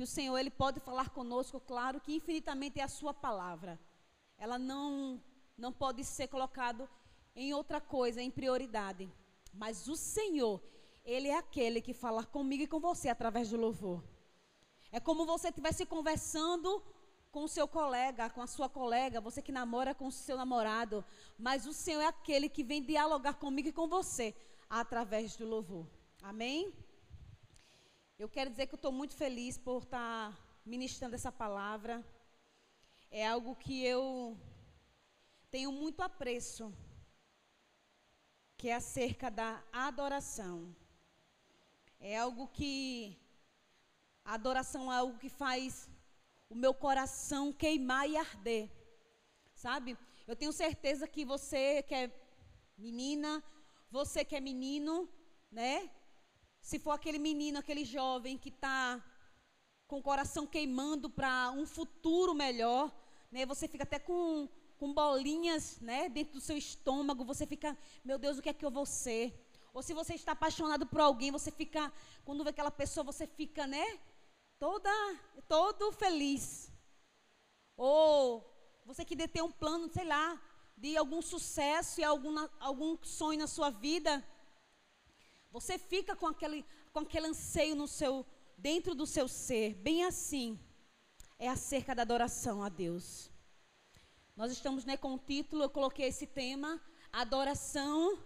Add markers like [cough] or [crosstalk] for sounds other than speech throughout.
que o Senhor ele pode falar conosco, claro que infinitamente é a sua palavra. Ela não não pode ser colocado em outra coisa, em prioridade. Mas o Senhor, ele é aquele que fala comigo e com você através do louvor. É como você estivesse conversando com o seu colega, com a sua colega, você que namora com o seu namorado, mas o Senhor é aquele que vem dialogar comigo e com você através do louvor. Amém? Eu quero dizer que eu estou muito feliz por estar ministrando essa palavra. É algo que eu tenho muito apreço, que é acerca da adoração. É algo que a adoração é algo que faz o meu coração queimar e arder. Sabe? Eu tenho certeza que você que é menina, você que é menino, né? Se for aquele menino, aquele jovem que está com o coração queimando para um futuro melhor, né? Você fica até com, com bolinhas, né? Dentro do seu estômago, você fica, meu Deus, o que é que eu vou ser? Ou se você está apaixonado por alguém, você fica, quando vê aquela pessoa, você fica, né? Toda, todo feliz. Ou você que detém um plano, sei lá, de algum sucesso e algum, algum sonho na sua vida, você fica com aquele, com aquele anseio no seu, dentro do seu ser, bem assim. É acerca da adoração a Deus. Nós estamos né, com o título, eu coloquei esse tema, adoração,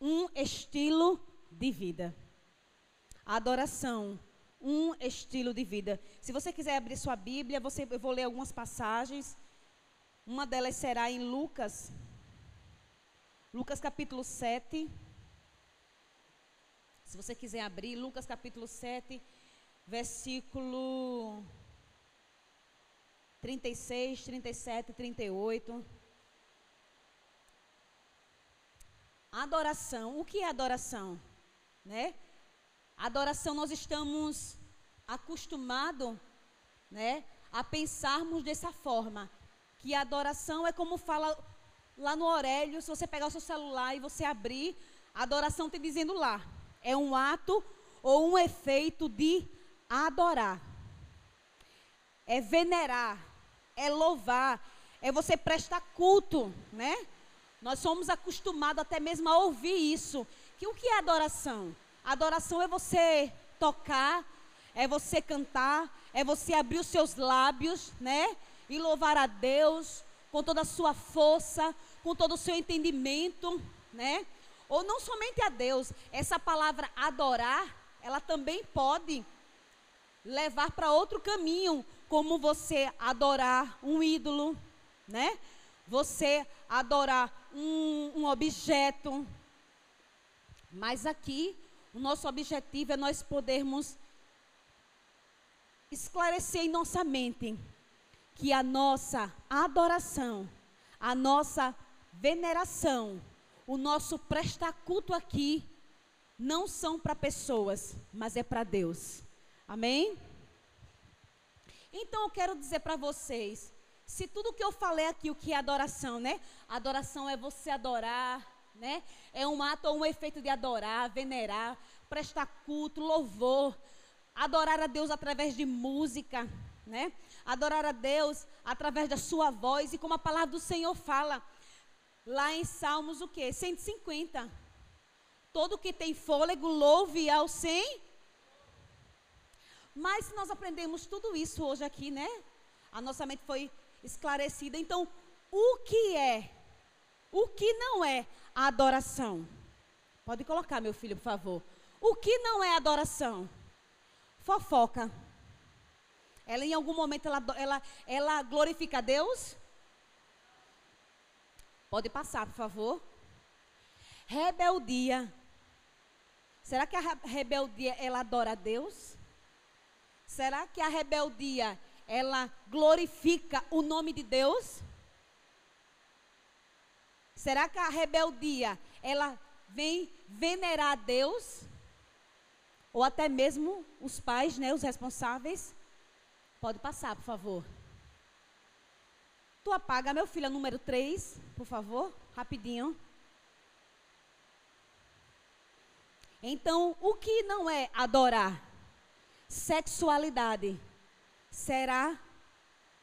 um estilo de vida. Adoração, um estilo de vida. Se você quiser abrir sua Bíblia, você, eu vou ler algumas passagens. Uma delas será em Lucas, Lucas capítulo 7. Se você quiser abrir, Lucas capítulo 7, versículo 36, 37, 38. Adoração. O que é adoração? Né? Adoração nós estamos acostumados, né, a pensarmos dessa forma, que adoração é como fala lá no Aurélio, se você pegar o seu celular e você abrir, adoração está dizendo lá, é um ato ou um efeito de adorar. É venerar, é louvar, é você prestar culto, né? Nós somos acostumados até mesmo a ouvir isso. Que o que é adoração? Adoração é você tocar, é você cantar, é você abrir os seus lábios, né? E louvar a Deus com toda a sua força, com todo o seu entendimento, né? Ou não somente a Deus, essa palavra adorar, ela também pode levar para outro caminho, como você adorar um ídolo, né? Você adorar um, um objeto. Mas aqui, o nosso objetivo é nós podermos esclarecer em nossa mente que a nossa adoração, a nossa veneração, o nosso prestar culto aqui não são para pessoas, mas é para Deus. Amém? Então eu quero dizer para vocês, se tudo que eu falei aqui, o que é adoração, né? Adoração é você adorar, né? É um ato ou um efeito de adorar, venerar, prestar culto, louvor, adorar a Deus através de música, né? Adorar a Deus através da sua voz e como a palavra do Senhor fala, lá em Salmos o quê? 150. Todo que tem fôlego, louve ao 100. Mas nós aprendemos tudo isso hoje aqui, né? A nossa mente foi esclarecida. Então, o que é? O que não é a adoração? Pode colocar, meu filho, por favor. O que não é adoração? Fofoca. Ela em algum momento ela, ela, ela glorifica a Deus? Pode passar, por favor. Rebeldia. Será que a rebeldia ela adora a Deus? Será que a rebeldia ela glorifica o nome de Deus? Será que a rebeldia ela vem venerar a Deus? Ou até mesmo os pais, né, os responsáveis? Pode passar, por favor. Tu apaga, meu filho, número 3, por favor, rapidinho. Então, o que não é adorar? sexualidade, será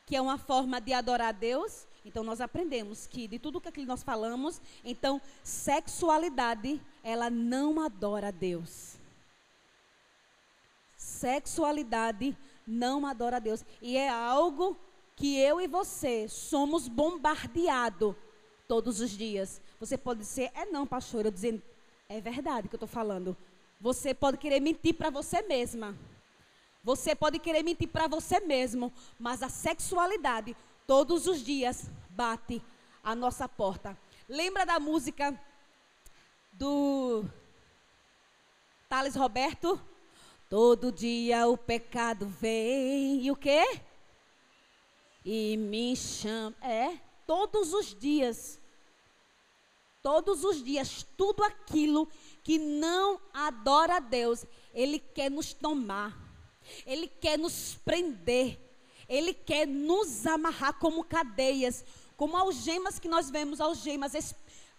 que é uma forma de adorar a Deus? Então nós aprendemos que de tudo que nós falamos, então sexualidade, ela não adora a Deus. Sexualidade não adora a Deus. E é algo que eu e você somos bombardeados todos os dias. Você pode dizer, é não, pastor, eu dizendo, é verdade que eu estou falando. Você pode querer mentir para você mesma. Você pode querer mentir para você mesmo, mas a sexualidade todos os dias bate a nossa porta. Lembra da música do Thales Roberto? Todo dia o pecado vem e o quê? E me chama. É, todos os dias. Todos os dias, tudo aquilo que não adora a Deus, Ele quer nos tomar. Ele quer nos prender. Ele quer nos amarrar como cadeias, como algemas que nós vemos, algemas,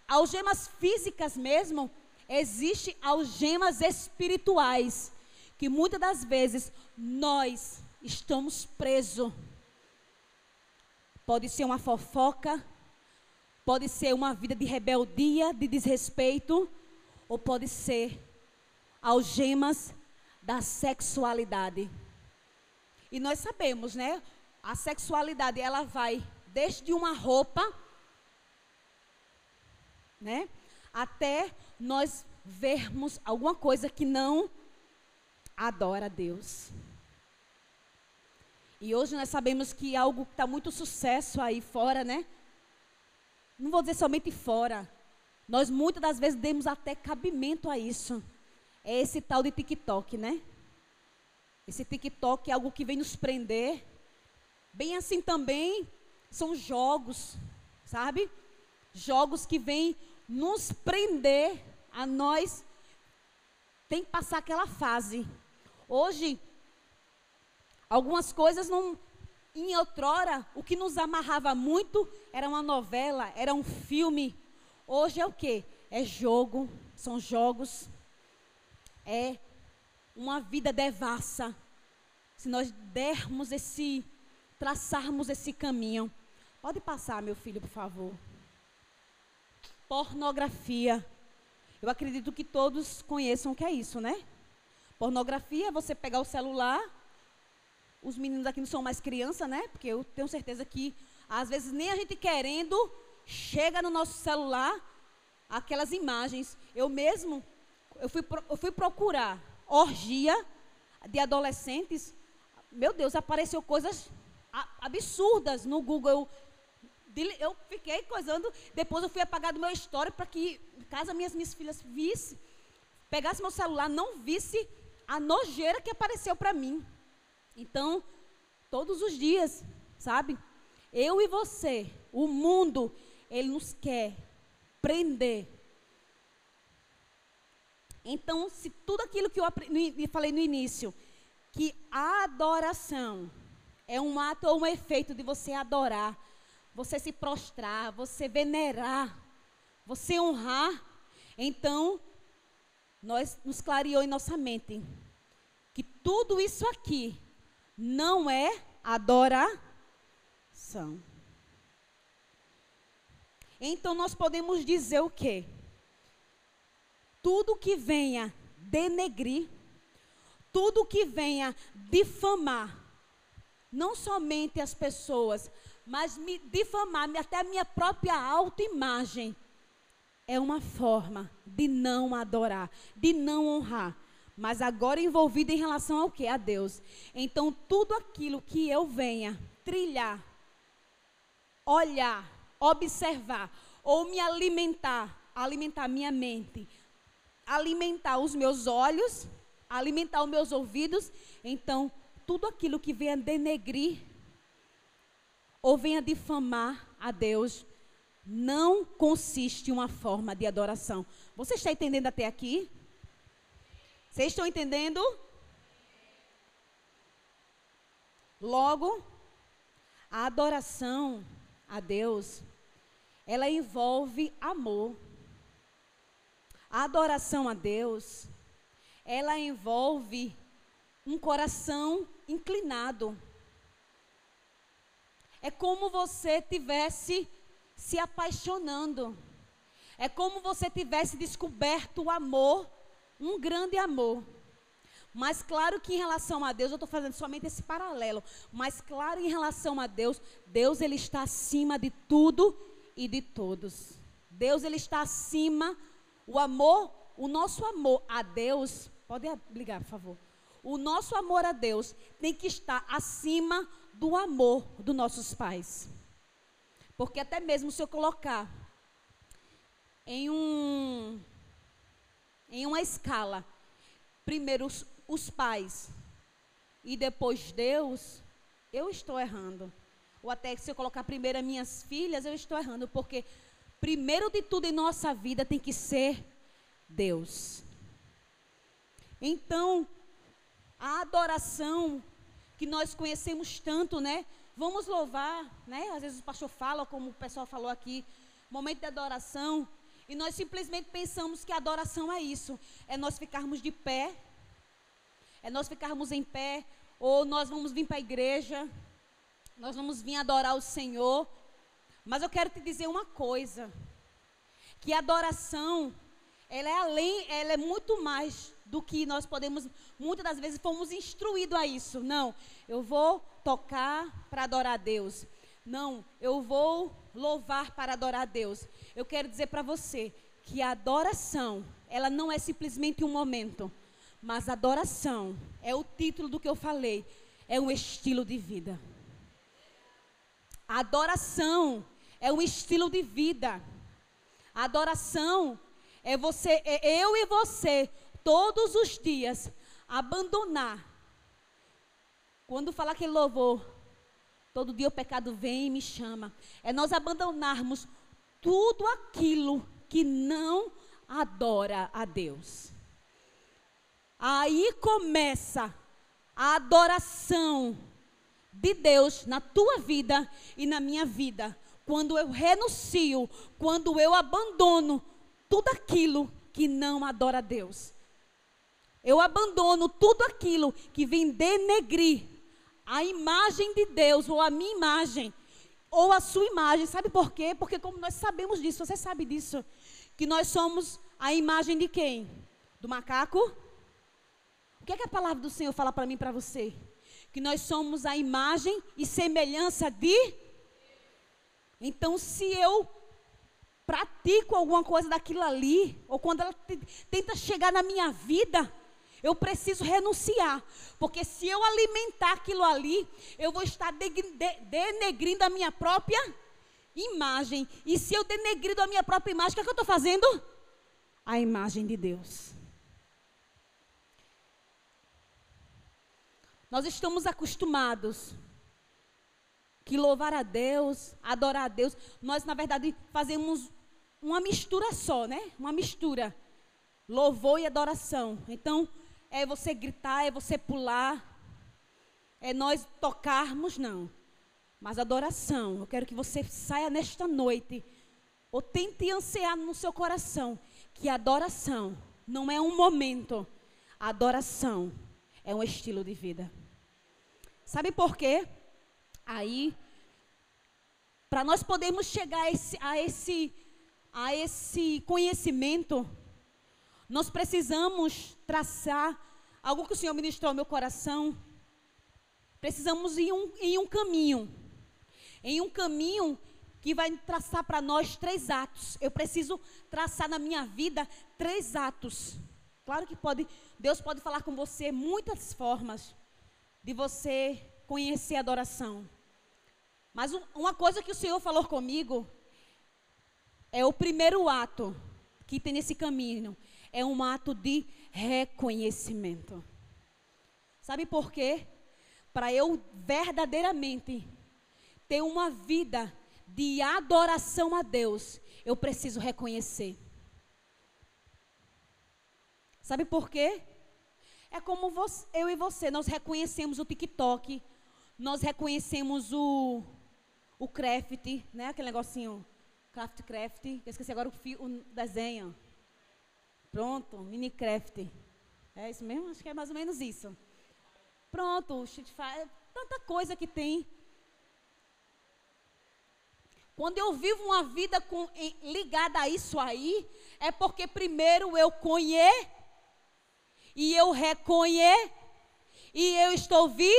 algemas físicas mesmo. Existem algemas espirituais, que muitas das vezes nós estamos presos. Pode ser uma fofoca, pode ser uma vida de rebeldia, de desrespeito, ou pode ser algemas da sexualidade. E nós sabemos, né? A sexualidade, ela vai desde uma roupa, né? Até nós vermos alguma coisa que não adora a Deus. E hoje nós sabemos que algo que está muito sucesso aí fora, né? Não vou dizer somente fora. Nós muitas das vezes demos até cabimento a isso é esse tal de TikTok, né? Esse TikTok é algo que vem nos prender. Bem assim também são jogos, sabe? Jogos que vêm nos prender a nós. Tem que passar aquela fase. Hoje, algumas coisas não. Em outrora, o que nos amarrava muito era uma novela, era um filme. Hoje é o que? É jogo, são jogos é uma vida devassa. Se nós dermos esse, traçarmos esse caminho. Pode passar, meu filho, por favor. Pornografia. Eu acredito que todos conheçam o que é isso, né? Pornografia é você pegar o celular. Os meninos aqui não são mais criança, né? Porque eu tenho certeza que às vezes nem a gente querendo chega no nosso celular aquelas imagens. Eu mesmo eu fui, eu fui procurar orgia de adolescentes. Meu Deus, apareceu coisas absurdas no Google. Eu, eu fiquei coisando. Depois eu fui apagar do meu histórico para que, caso minhas, minhas filhas vissem, pegasse meu celular, não visse a nojeira que apareceu para mim. Então, todos os dias, sabe? Eu e você, o mundo, ele nos quer prender então, se tudo aquilo que eu falei no início, que a adoração é um ato ou um efeito de você adorar, você se prostrar, você venerar, você honrar, então nós nos clareou em nossa mente que tudo isso aqui não é adoração. Então nós podemos dizer o quê? tudo que venha denegrir, tudo que venha difamar, não somente as pessoas, mas me difamar até a minha própria autoimagem, é uma forma de não adorar, de não honrar. Mas agora envolvido em relação ao que? A Deus. Então, tudo aquilo que eu venha trilhar, olhar, observar, ou me alimentar, alimentar minha mente, alimentar os meus olhos, alimentar os meus ouvidos. Então, tudo aquilo que venha denegrir ou venha difamar a Deus não consiste em uma forma de adoração. Você está entendendo até aqui? Vocês estão entendendo? Logo, a adoração a Deus, ela envolve amor. A adoração a Deus, ela envolve um coração inclinado. É como você tivesse se apaixonando. É como você tivesse descoberto o amor, um grande amor. Mas claro que em relação a Deus, eu estou fazendo somente esse paralelo. Mas claro, em relação a Deus, Deus ele está acima de tudo e de todos. Deus ele está acima. O amor, o nosso amor a Deus, pode ligar, por favor. O nosso amor a Deus tem que estar acima do amor dos nossos pais. Porque até mesmo se eu colocar em um em uma escala, primeiro os, os pais e depois Deus, eu estou errando. Ou até se eu colocar primeiro as minhas filhas, eu estou errando, porque primeiro de tudo em nossa vida tem que ser Deus. Então, a adoração que nós conhecemos tanto, né? Vamos louvar, né? Às vezes o pastor fala, como o pessoal falou aqui, momento de adoração, e nós simplesmente pensamos que adoração é isso, é nós ficarmos de pé, é nós ficarmos em pé, ou nós vamos vir para a igreja, nós vamos vir adorar o Senhor. Mas eu quero te dizer uma coisa, que adoração, ela é além, ela é muito mais do que nós podemos, muitas das vezes fomos instruídos a isso. Não, eu vou tocar para adorar a Deus. Não, eu vou louvar para adorar a Deus. Eu quero dizer para você que a adoração, ela não é simplesmente um momento, mas adoração é o título do que eu falei, é um estilo de vida. A adoração é um estilo de vida. A adoração é você, é eu e você todos os dias abandonar. Quando falar aquele louvor, todo dia o pecado vem e me chama. É nós abandonarmos tudo aquilo que não adora a Deus. Aí começa a adoração de Deus na tua vida e na minha vida. Quando eu renuncio, quando eu abandono tudo aquilo que não adora a Deus. Eu abandono tudo aquilo que vem denegrir a imagem de Deus, ou a minha imagem, ou a sua imagem. Sabe por quê? Porque como nós sabemos disso, você sabe disso, que nós somos a imagem de quem? Do macaco? O que é que a palavra do Senhor fala para mim e para você? Que nós somos a imagem e semelhança de Então, se eu pratico alguma coisa daquilo ali, ou quando ela tenta chegar na minha vida, eu preciso renunciar, porque se eu alimentar aquilo ali, eu vou estar de, de, denegrindo a minha própria imagem. E se eu denegrindo a minha própria imagem, o que, é que eu estou fazendo? A imagem de Deus. Nós estamos acostumados que louvar a Deus, adorar a Deus, nós na verdade fazemos uma mistura só, né? Uma mistura. Louvor e adoração. Então, é você gritar, é você pular, é nós tocarmos, não. Mas adoração, eu quero que você saia nesta noite, ou tente ansiar no seu coração, que adoração não é um momento, adoração é um estilo de vida. Sabe por quê? Aí, para nós podermos chegar a esse, a esse, a esse conhecimento, nós precisamos traçar algo que o Senhor ministrou ao meu coração. Precisamos ir um, em um caminho. Em um caminho que vai traçar para nós três atos. Eu preciso traçar na minha vida três atos. Claro que pode, Deus pode falar com você muitas formas de você conhecer a adoração. Mas um, uma coisa que o Senhor falou comigo é o primeiro ato que tem nesse caminho é um ato de reconhecimento. Sabe por quê? Para eu verdadeiramente ter uma vida de adoração a Deus, eu preciso reconhecer. Sabe por quê? É como você, eu e você, nós reconhecemos o TikTok, nós reconhecemos o, o craft, né? Aquele negocinho, craft craft, eu esqueci agora o, o desenho. Pronto, Minecraft. É isso mesmo? Acho que é mais ou menos isso. Pronto, é tanta coisa que tem. Quando eu vivo uma vida com, em, ligada a isso aí, é porque primeiro eu conheço e eu reconheço e eu estou vi.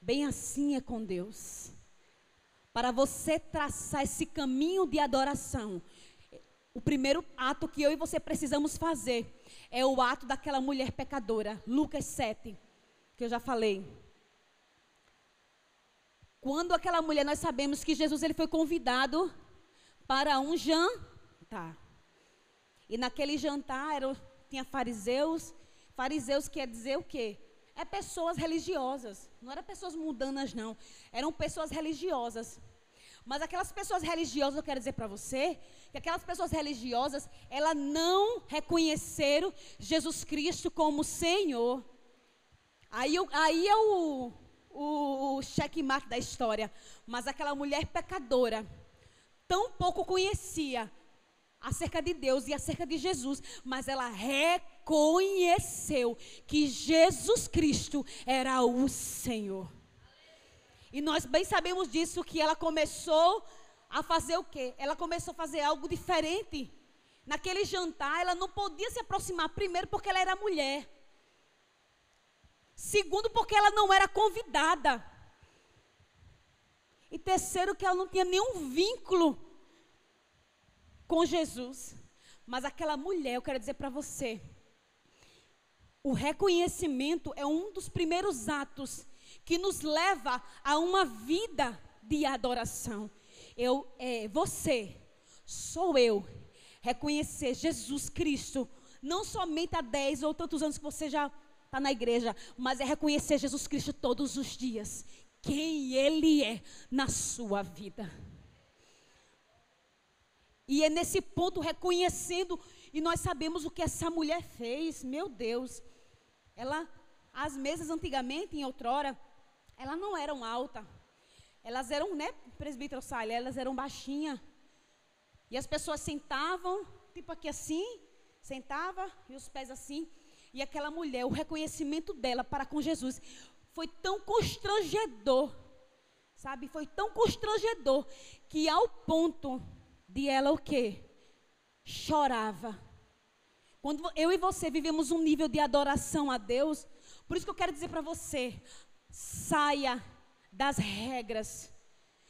Bem assim é com Deus. Para você traçar esse caminho de adoração, o primeiro ato que eu e você precisamos fazer é o ato daquela mulher pecadora, Lucas 7, que eu já falei. Quando aquela mulher, nós sabemos que Jesus ele foi convidado para um jantar. E naquele jantar era, tinha fariseus. Fariseus quer dizer o quê? É pessoas religiosas. Não eram pessoas mundanas, não. Eram pessoas religiosas. Mas aquelas pessoas religiosas, eu quero dizer para você, que aquelas pessoas religiosas, elas não reconheceram Jesus Cristo como Senhor. Aí, aí é o, o, o checkmate da história. Mas aquela mulher pecadora, tão pouco conhecia acerca de Deus e acerca de Jesus, mas ela reconheceu que Jesus Cristo era o Senhor. E nós bem sabemos disso que ela começou a fazer o quê? Ela começou a fazer algo diferente. Naquele jantar, ela não podia se aproximar primeiro porque ela era mulher. Segundo, porque ela não era convidada. E terceiro, que ela não tinha nenhum vínculo com Jesus. Mas aquela mulher, eu quero dizer para você, o reconhecimento é um dos primeiros atos que nos leva a uma vida de adoração. Eu, é, você, sou eu, reconhecer Jesus Cristo, não somente há 10 ou tantos anos que você já está na igreja, mas é reconhecer Jesus Cristo todos os dias, quem Ele é na sua vida. E é nesse ponto reconhecendo, e nós sabemos o que essa mulher fez, meu Deus. Ela, as mesas antigamente, em outrora, elas não eram altas. Elas eram, né, presbítero Salha, elas eram baixinhas. E as pessoas sentavam, tipo aqui assim, sentava e os pés assim. E aquela mulher, o reconhecimento dela para com Jesus foi tão constrangedor, sabe? Foi tão constrangedor que ao ponto de ela o quê? Chorava. Quando eu e você vivemos um nível de adoração a Deus, por isso que eu quero dizer para você, saia das regras.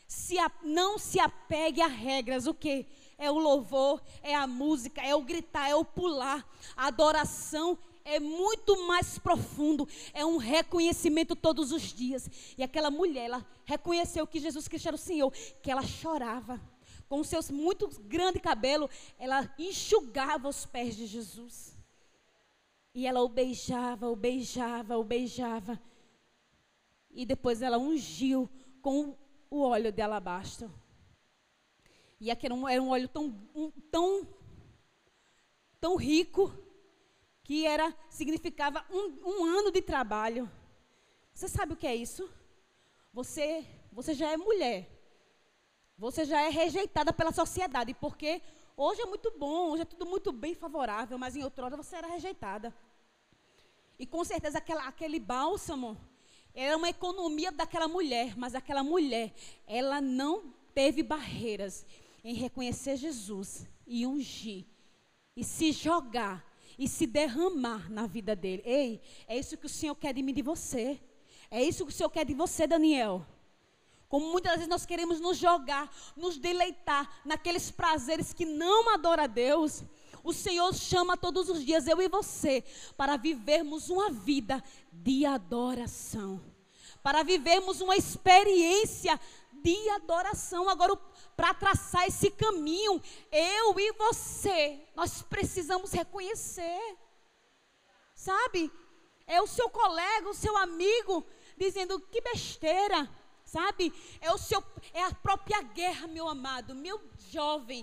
Se a, não se apegue a regras, o que? É o louvor, é a música, é o gritar, é o pular. A adoração é muito mais profundo, é um reconhecimento todos os dias. E aquela mulher, ela reconheceu que Jesus Cristo era o Senhor, que ela chorava. Com seus muito grande cabelo, ela enxugava os pés de Jesus. E ela o beijava, o beijava, o beijava. E depois ela ungiu com o óleo de alabastro. E aquele era um, óleo tão, tão, tão rico que era significava um, um ano de trabalho. Você sabe o que é isso? Você, você já é mulher. Você já é rejeitada pela sociedade, porque hoje é muito bom, hoje é tudo muito bem favorável, mas em outrora você era rejeitada. E com certeza aquela, aquele bálsamo era uma economia daquela mulher, mas aquela mulher, ela não teve barreiras em reconhecer Jesus e ungir e se jogar e se derramar na vida dele. Ei, é isso que o Senhor quer de mim de você. É isso que o Senhor quer de você, Daniel. Como muitas vezes nós queremos nos jogar, nos deleitar naqueles prazeres que não adoram a Deus. O Senhor chama todos os dias, eu e você, para vivermos uma vida de adoração. Para vivermos uma experiência de adoração. Agora, para traçar esse caminho, eu e você, nós precisamos reconhecer. Sabe? É o seu colega, o seu amigo, dizendo que besteira, sabe? É o seu é a própria guerra, meu amado, meu jovem.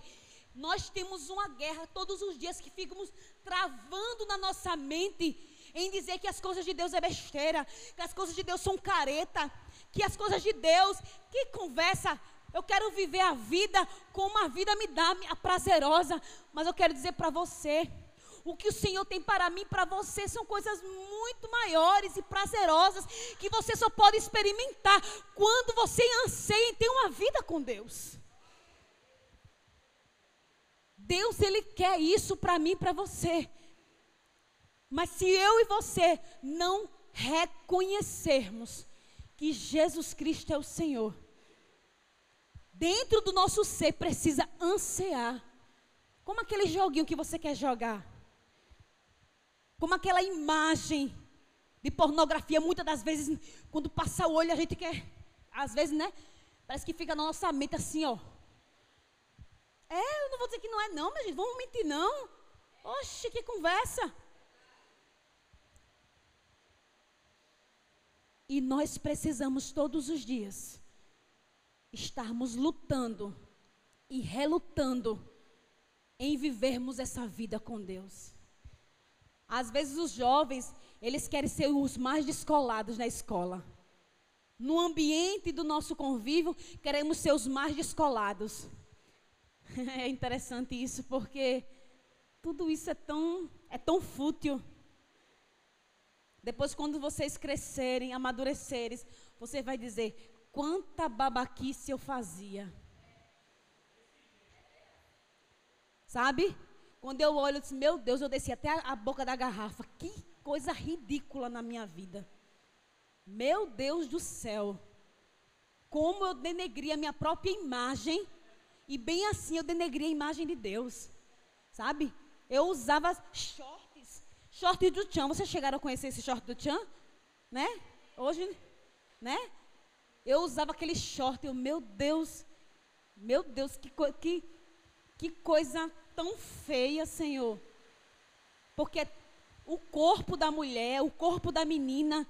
Nós temos uma guerra todos os dias que ficamos travando na nossa mente em dizer que as coisas de Deus é besteira, que as coisas de Deus são careta, que as coisas de Deus, que conversa, eu quero viver a vida como a vida me dá, a prazerosa, mas eu quero dizer para você, O que o Senhor tem para mim, para você, são coisas muito maiores e prazerosas que você só pode experimentar quando você anseia em ter uma vida com Deus. Deus, Ele quer isso para mim e para você. Mas se eu e você não reconhecermos que Jesus Cristo é o Senhor, dentro do nosso ser precisa ansiar. Como aquele joguinho que você quer jogar. Como aquela imagem de pornografia, muitas das vezes, quando passa o olho, a gente quer, às vezes, né? Parece que fica na nossa mente assim, ó. É, eu não vou dizer que não é, não, mas gente, vamos mentir, não. Oxe, que conversa. E nós precisamos todos os dias estarmos lutando e relutando em vivermos essa vida com Deus. Às vezes os jovens, eles querem ser os mais descolados na escola. No ambiente do nosso convívio, queremos ser os mais descolados. [laughs] É interessante isso porque tudo isso é tão é tão fútil. Depois quando vocês crescerem, amadurecerem, você vai dizer: quanta babaquice eu fazia. Sabe? Quando eu olho, eu disse, meu Deus, eu desci até a, boca da garrafa. Que coisa ridícula na minha vida. Meu Deus do céu. Como eu denegri a minha própria imagem. E bem assim eu denegri a imagem de Deus. Sabe? Eu usava shorts. Shorts do Tchan. Vocês chegaram a conhecer esse short do Tchan? Né? Hoje, né? Eu usava aquele short, eu, meu Deus, meu Deus, que, que, que coisa tão feia, Senhor. Porque o corpo da mulher, o corpo da menina,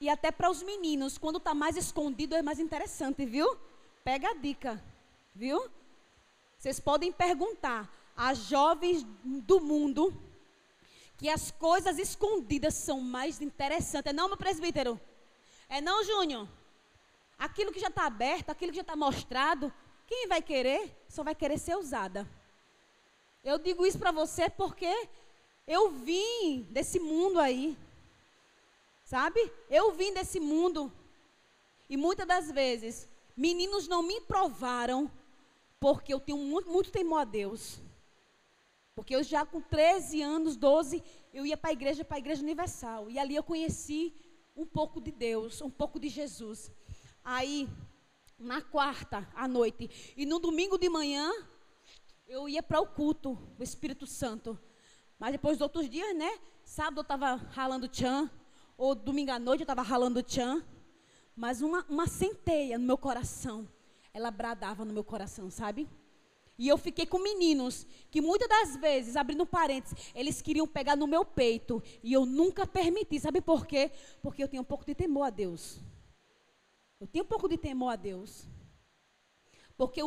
e até para os meninos, quando está mais escondido é mais interessante, viu? Pega a dica, viu? Vocês podem perguntar às jovens do mundo que as coisas escondidas são mais interessantes. É não, meu presbítero? É não, Júnior? Aquilo que já está aberto, aquilo que já está mostrado, quem vai querer, só vai querer ser usada. Eu digo isso para você porque eu vim desse mundo aí. Sabe? Eu vim desse mundo. E muitas das vezes, meninos não me provaram porque eu tenho muito, muito temor a Deus. Porque eu já com 13 anos, 12, eu ia para a igreja, para a igreja universal. E ali eu conheci um pouco de Deus, um pouco de Jesus. Aí, na quarta à noite e no domingo de manhã, eu ia para o culto do Espírito Santo. Mas depois dos outros dias, né? Sábado eu estava ralando tchan, ou domingo à noite eu estava ralando tchan. Mas uma, uma centeia no meu coração, ela bradava no meu coração, sabe? E eu fiquei com meninos que muitas das vezes, abrindo parênteses, eles queriam pegar no meu peito. E eu nunca permiti. Sabe por quê? Porque eu tenho um pouco de temor a Deus. Eu tenho um pouco de temor a Deus. Porque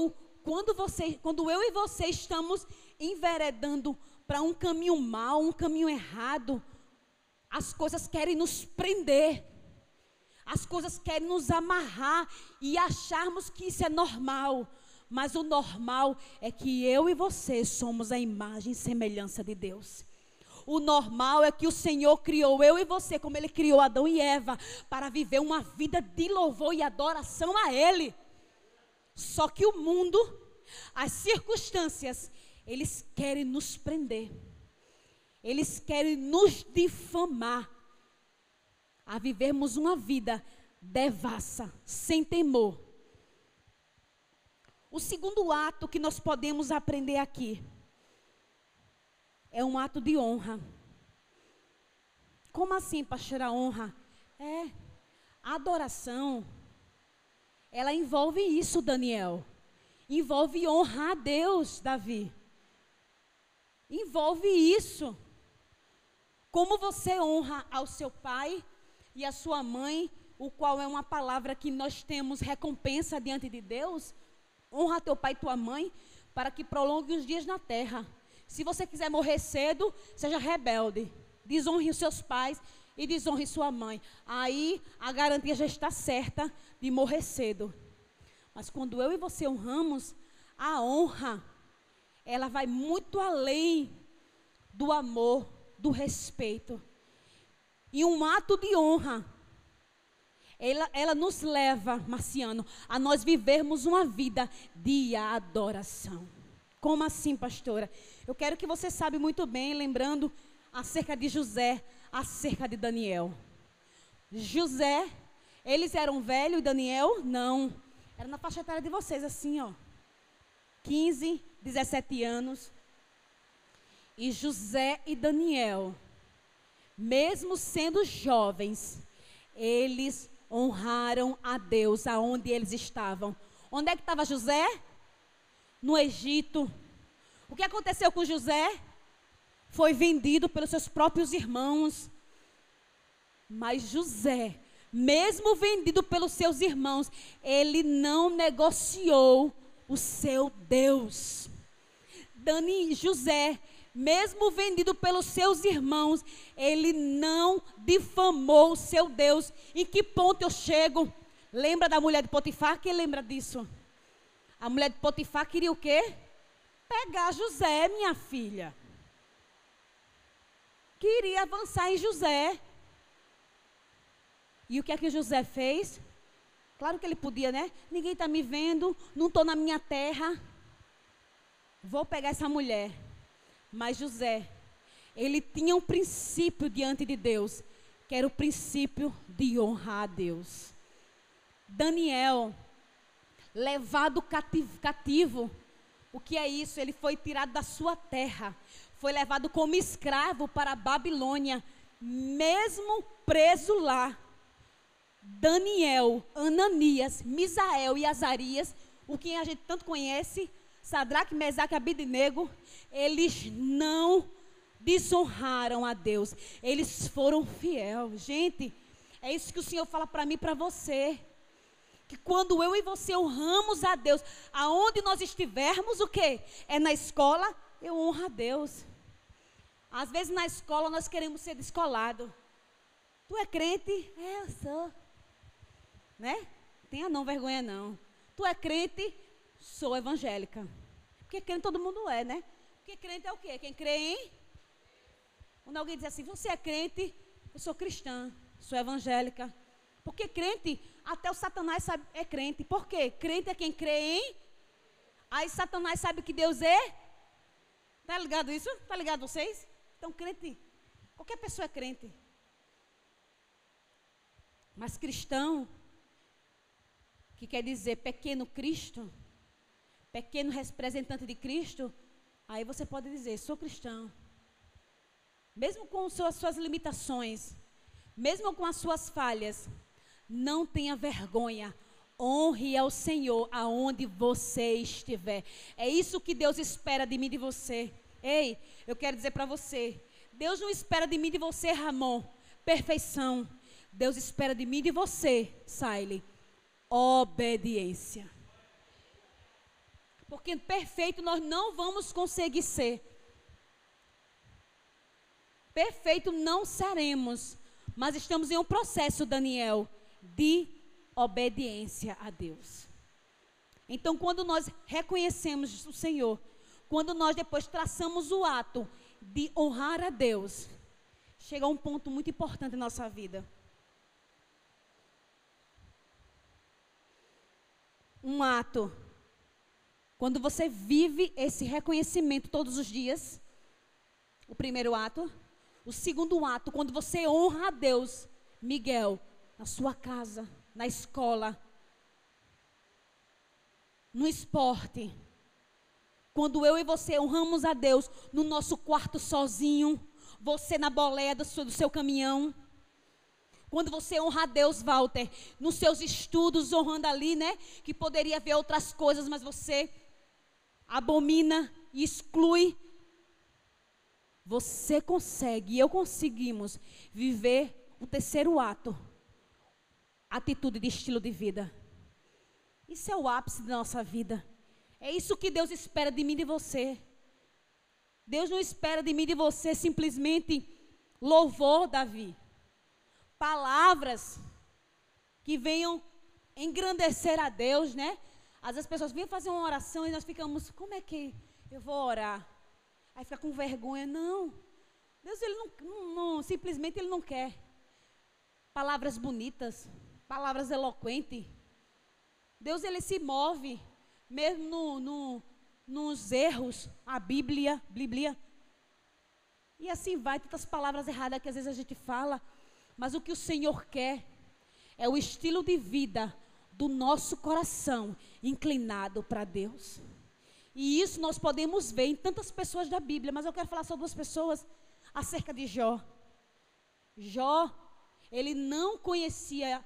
quando, você, quando eu e você estamos enveredando para um caminho mau, um caminho errado, as coisas querem nos prender. As coisas querem nos amarrar e acharmos que isso é normal. Mas o normal é que eu e você somos a imagem e semelhança de Deus. O normal é que o Senhor criou eu e você, como Ele criou Adão e Eva, para viver uma vida de louvor e adoração a Ele. Só que o mundo, as circunstâncias, eles querem nos prender. Eles querem nos difamar a vivermos uma vida devassa, sem temor. O segundo ato que nós podemos aprender aqui é um ato de honra. Como assim, pastora, honra? É, adoração, ela envolve isso, Daniel. Envolve honrar a Deus, Davi. Envolve isso. Como você honra ao seu pai e à sua mãe, o qual é uma palavra que nós temos recompensa diante de Deus. Honra teu pai e tua mãe, para que prolongue os dias na terra. Se você quiser morrer cedo, seja rebelde. Desonre os seus pais e desonre sua mãe. Aí a garantia já está certa de morrer cedo. Mas quando eu e você honramos, a honra, ela vai muito além do amor, do respeito. E um ato de honra. Ela, ela nos leva, Marciano, a nós vivermos uma vida de adoração. Como assim, pastora? Eu quero que você sabe muito bem, lembrando acerca de José, acerca de Daniel. José, eles eram velhos e Daniel não. Era na faixa etária de vocês, assim, ó. 15, 17 anos. E José e Daniel, mesmo sendo jovens, eles honraram a Deus aonde eles estavam. Onde é que estava José? No Egito. O que aconteceu com José? Foi vendido pelos seus próprios irmãos. Mas José, mesmo vendido pelos seus irmãos, ele não negociou o seu Deus. Dani José, mesmo vendido pelos seus irmãos, ele não difamou seu Deus. Em que ponto eu chego? Lembra da mulher de Potifar? Quem lembra disso? A mulher de Potifar queria o quê? Pegar José, minha filha. Queria avançar em José. E o que é que José fez? Claro que ele podia, né? Ninguém está me vendo, não estou na minha terra. Vou pegar essa mulher. Mas José, ele tinha um princípio diante de Deus, que era o princípio de honrar a Deus. Daniel, levado cativo, cativo, o que é isso? Ele foi tirado da sua terra, foi levado como escravo para a Babilônia, mesmo preso lá. Daniel, Ananias, Misael e Azarias, o que a gente tanto conhece, Sadraque, Mesaque e Abidinego, eles não desonraram a Deus, eles foram fiéis. Gente, é isso que o Senhor fala para mim e para você. Que quando eu e você honramos a Deus, aonde nós estivermos, o quê? É na escola, eu honro a Deus. Às vezes na escola nós queremos ser descolado. Tu é crente? É, eu sou né? Tenha não vergonha não. Tu é crente? Sou evangélica. Porque crente todo mundo é, né? Porque crente é o quê? Quem crê em? Quando alguém diz assim, você é crente? Eu sou cristã, sou evangélica. Porque crente, até o Satanás sabe, é crente. Por quê? Crente é quem crê em? Aí Satanás sabe que Deus é? Tá ligado isso? Tá ligado vocês? Então crente, qualquer pessoa é crente. Mas cristão que quer dizer pequeno Cristo, pequeno representante de Cristo, aí você pode dizer: sou cristão. Mesmo com as suas limitações, mesmo com as suas falhas, não tenha vergonha. Honre ao Senhor aonde você estiver. É isso que Deus espera de mim e de você. Ei, eu quero dizer para você: Deus não espera de mim e de você, Ramon, perfeição. Deus espera de mim e de você, Saile, obediência. Porque perfeito nós não vamos conseguir ser. Perfeito não seremos, mas estamos em um processo, Daniel, de obediência a Deus. Então, quando nós reconhecemos o Senhor, quando nós depois traçamos o ato de honrar a Deus, chega um ponto muito importante na nossa vida. um ato. Quando você vive esse reconhecimento todos os dias, o primeiro ato. O segundo ato, quando você honra a Deus, Miguel, na sua casa, na escola, no esporte. Quando eu e você honramos a Deus no nosso quarto sozinho, você na boleia do seu, do seu caminhão, quando você honra a Deus, Walter, nos seus estudos, honrando ali, né? Que poderia ver outras coisas, mas você abomina e exclui. Você consegue, e eu conseguimos, viver o terceiro ato atitude de estilo de vida. Isso é o ápice da nossa vida. É isso que Deus espera de mim e de você. Deus não espera de mim e de você simplesmente louvor, Davi palavras que venham engrandecer a Deus, né? Às vezes as pessoas vêm fazer uma oração e nós ficamos, como é que eu vou orar? Aí fica com vergonha. Não. Deus, ele não, não, não simplesmente ele não quer. Palavras bonitas, palavras eloquentes. Deus, ele se move, mesmo no, no, nos erros, a Bíblia, Bíblia. E assim vai, tantas palavras erradas que às vezes a gente fala. Mas o que o Senhor quer é o estilo de vida do nosso coração inclinado para Deus. E isso nós podemos ver em tantas pessoas da Bíblia, mas eu quero falar só duas pessoas acerca de Jó. Jó, ele não conhecia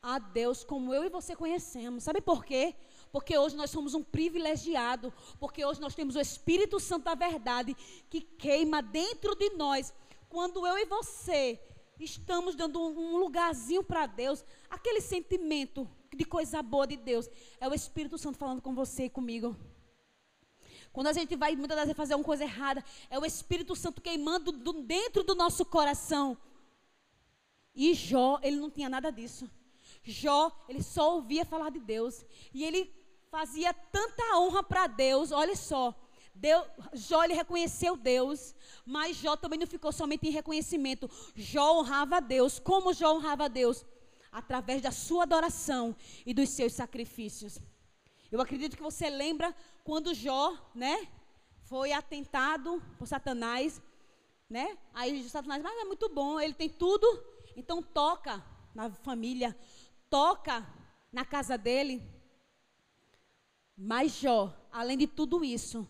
a Deus como eu e você conhecemos. Sabe por quê? Porque hoje nós somos um privilegiado, porque hoje nós temos o Espírito Santo da verdade que queima dentro de nós. Quando eu e você estamos dando um lugarzinho para Deus, aquele sentimento de coisa boa de Deus, é o Espírito Santo falando com você e comigo. Quando a gente vai muitas vezes fazer uma coisa errada, é o Espírito Santo queimando do, dentro do nosso coração. E Jó, ele não tinha nada disso. Jó, ele só ouvia falar de Deus. E ele fazia tanta honra para Deus, olha só. Deus, Jó ele reconheceu Deus, mas Jó também não ficou somente em reconhecimento. Jó honrava a Deus. Como Jó honrava a Deus? Através da sua adoração e dos seus sacrifícios. Eu acredito que você lembra quando Jó, né, foi atentado por Satanás, né? Aí Satanás, mas é muito bom, ele tem tudo, então toca na família, toca na casa dele. Mas Jó, além de tudo isso,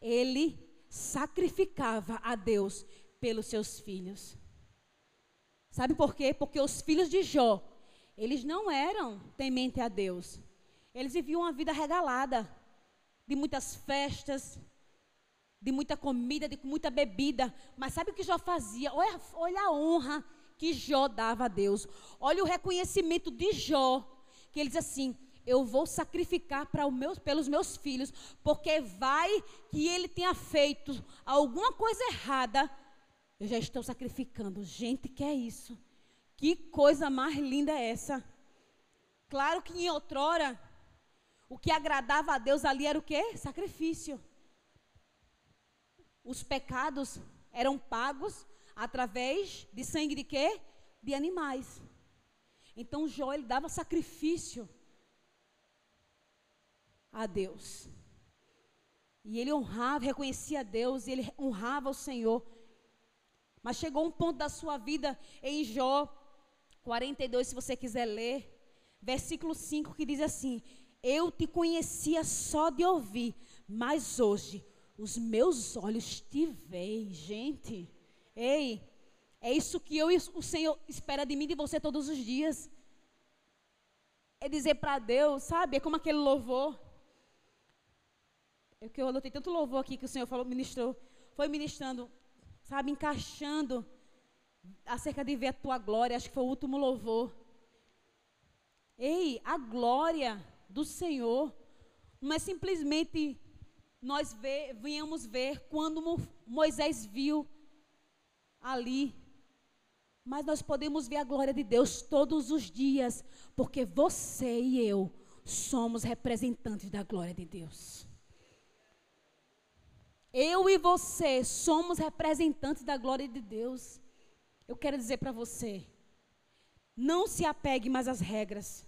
ele sacrificava a Deus pelos seus filhos. Sabe por quê? Porque os filhos de Jó, eles não eram tementes a Deus. Eles viviam uma vida regalada, de muitas festas, de muita comida, de muita bebida. Mas sabe o que Jó fazia? Olha, olha a honra que Jó dava a Deus. Olha o reconhecimento de Jó, que ele diz assim: eu vou sacrificar para meus, pelos meus filhos, porque vai que ele tenha feito alguma coisa errada, eu já estou sacrificando. Gente, que é isso? Que coisa mais linda é essa? Claro que em outrora, o que agradava a Deus ali era o quê? Sacrifício. Os pecados eram pagos através de sangue de quê? De animais. Então Jó ele dava sacrifício a Deus. E ele honrava, reconhecia a Deus, e ele honrava o Senhor. Mas chegou um ponto da sua vida em Jó 42, se você quiser ler, versículo 5, que diz assim: Eu te conhecia só de ouvir, mas hoje os meus olhos te veem. Gente, ei, é isso que eu o Senhor espera de mim e de você todos os dias. É dizer para Deus, sabe? É como aquele louvor. É que eu anotei tanto louvor aqui que o Senhor falou, ministrou, foi ministrando, sabe, encaixando acerca de ver a tua glória, acho que foi o último louvor. Ei, a glória do Senhor não é simplesmente nós ver, venhamos ver quando Moisés viu ali, mas nós podemos ver a glória de Deus todos os dias, porque você e eu somos representantes da glória de Deus. Eu e você somos representantes da glória de Deus. Eu quero dizer para você, não se apegue mais às regras.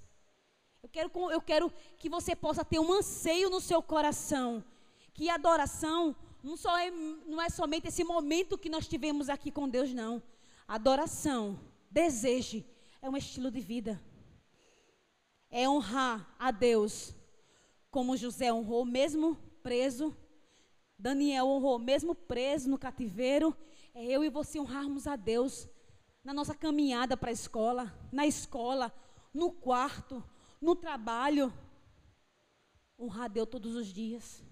Eu quero, eu quero que você possa ter um anseio no seu coração. Que adoração não, só é, não é somente esse momento que nós tivemos aqui com Deus, não. Adoração, desejo, é um estilo de vida. É honrar a Deus, como José honrou, mesmo preso Daniel honrou, mesmo preso no cativeiro, é eu e você honrarmos a Deus na nossa caminhada para a escola, na escola, no quarto, no trabalho. Honrar a Deus todos os dias.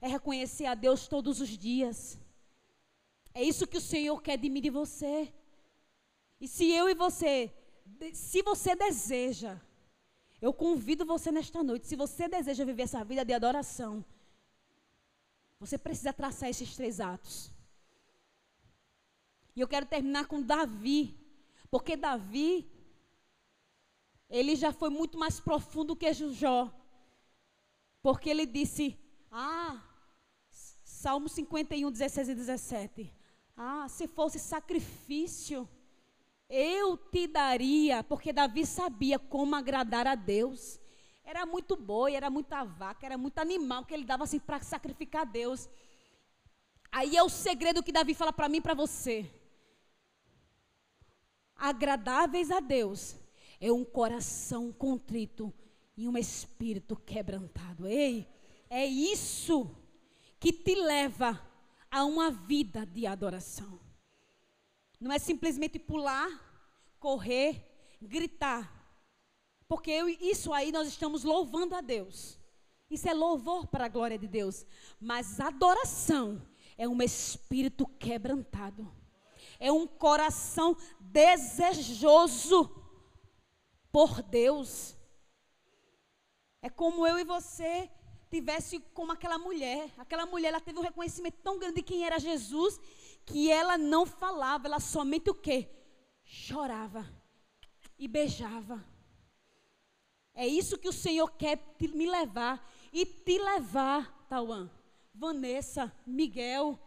É reconhecer a Deus todos os dias. É isso que o Senhor quer de mim e de você. E se eu e você, se você deseja, eu convido você nesta noite, se você deseja viver essa vida de adoração, você precisa traçar esses três atos. E eu quero terminar com Davi, porque Davi, ele já foi muito mais profundo que Jó. Porque ele disse: Ah, Salmo 51, 16 e 17. Ah, se fosse sacrifício, eu te daria, porque Davi sabia como agradar a Deus. Era muito boi, era muita vaca, era muito animal que ele dava assim para sacrificar a Deus. Aí é o segredo que Davi fala para mim e para você. Agradáveis a Deus é um coração contrito e um espírito quebrantado. Ei, é isso que te leva a uma vida de adoração. Não é simplesmente pular, correr, gritar. Porque eu, isso aí nós estamos louvando a Deus. Isso é louvor para a glória de Deus. Mas adoração é um espírito quebrantado. É um coração desejoso por Deus. É como eu e você tivesse como aquela mulher. Aquela mulher, ela teve um reconhecimento tão grande de quem era Jesus, que ela não falava, ela somente o quê? Chorava e beijava. É isso que o Senhor quer te, me levar e te levar, Tauan, Vanessa, Miguel.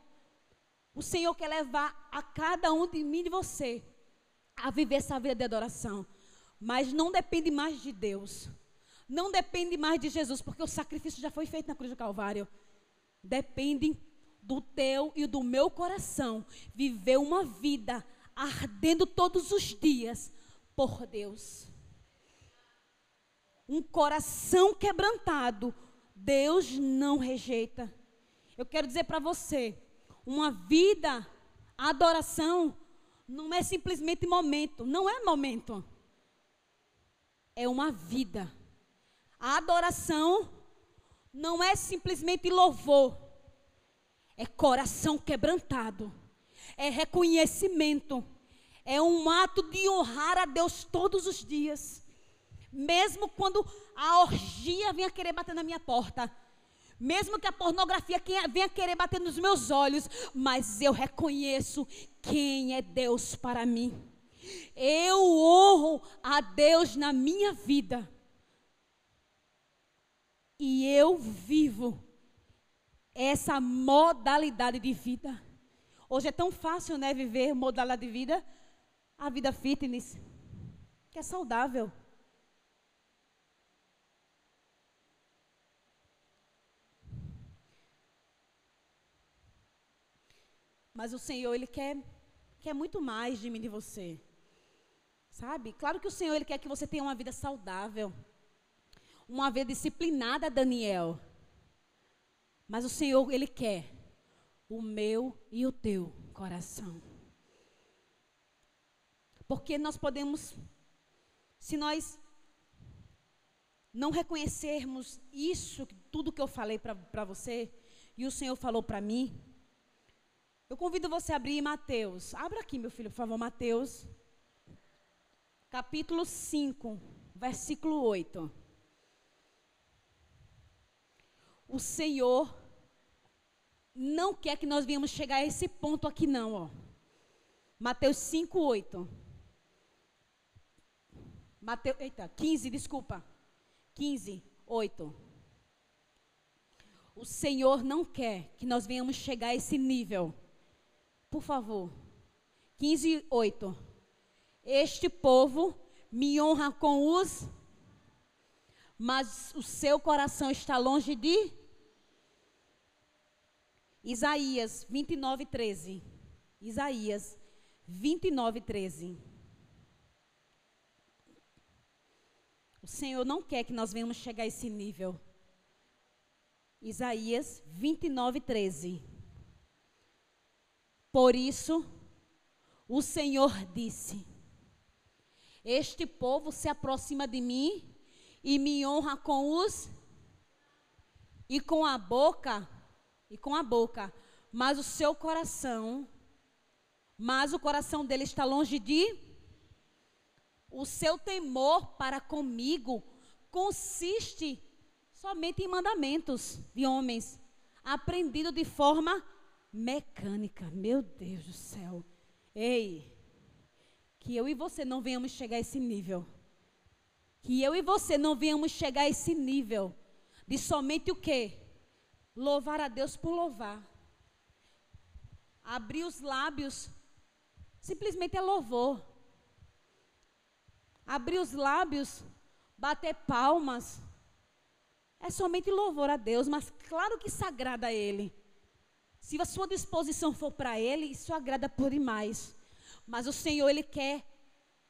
O Senhor quer levar a cada um de mim e de você a viver essa vida de adoração. Mas não depende mais de Deus não depende mais de Jesus, porque o sacrifício já foi feito na cruz do Calvário. Depende do teu e do meu coração viver uma vida ardendo todos os dias por Deus. Um coração quebrantado, Deus não rejeita. Eu quero dizer para você, uma vida, adoração, não é simplesmente momento, não é momento. É uma vida. A adoração não é simplesmente louvor, é coração quebrantado, é reconhecimento, é um ato de honrar a Deus todos os dias. Mesmo quando a orgia venha querer bater na minha porta, mesmo que a pornografia venha querer bater nos meus olhos, mas eu reconheço quem é Deus para mim. Eu honro a Deus na minha vida e eu vivo essa modalidade de vida. Hoje é tão fácil, né, viver modalidade de vida, a vida fitness, que é saudável. Mas o Senhor, Ele quer, quer muito mais de mim e de você. Sabe? Claro que o Senhor, Ele quer que você tenha uma vida saudável uma vez disciplinada Daniel. Mas o Senhor, Ele quer o meu e o teu coração. Porque nós podemos, se nós não reconhecermos isso, tudo que eu falei para você, e o Senhor falou para mim, eu convido você a abrir Mateus. Abra aqui, meu filho, por favor, Mateus, capítulo 5, versículo 8. o Senhor não quer que nós venhamos chegar a esse ponto aqui, não, ó. Mateus 5, 8. Mateus, eita, 15, desculpa. 15, 8. O Senhor não quer que nós venhamos chegar a esse nível. Por favor. 15, 8. Este povo me honra com os, mas o seu coração está longe de Isaías 29, 13. Isaías 29, 13. O Senhor não quer que nós venhamos chegar a esse nível. Isaías 29, 13. Por isso, o Senhor disse: Este povo se aproxima de mim e me honra com os e com a boca e com a boca, mas o seu coração, mas o coração dele está longe de o seu temor para comigo consiste somente em mandamentos de homens, aprendido de forma mecânica. Meu Deus do céu. Ei, que eu e você não venhamos chegar a esse nível. Que eu e você não venhamos chegar a esse nível de somente o quê? louvar a Deus por louvar. Abrir os lábios simplesmente é louvor. Abrir os lábios, bater palmas, é somente louvor a Deus, mas claro que isso agrada a Ele. Se a sua disposição for para Ele, isso agrada por demais. Mas o Senhor, Ele quer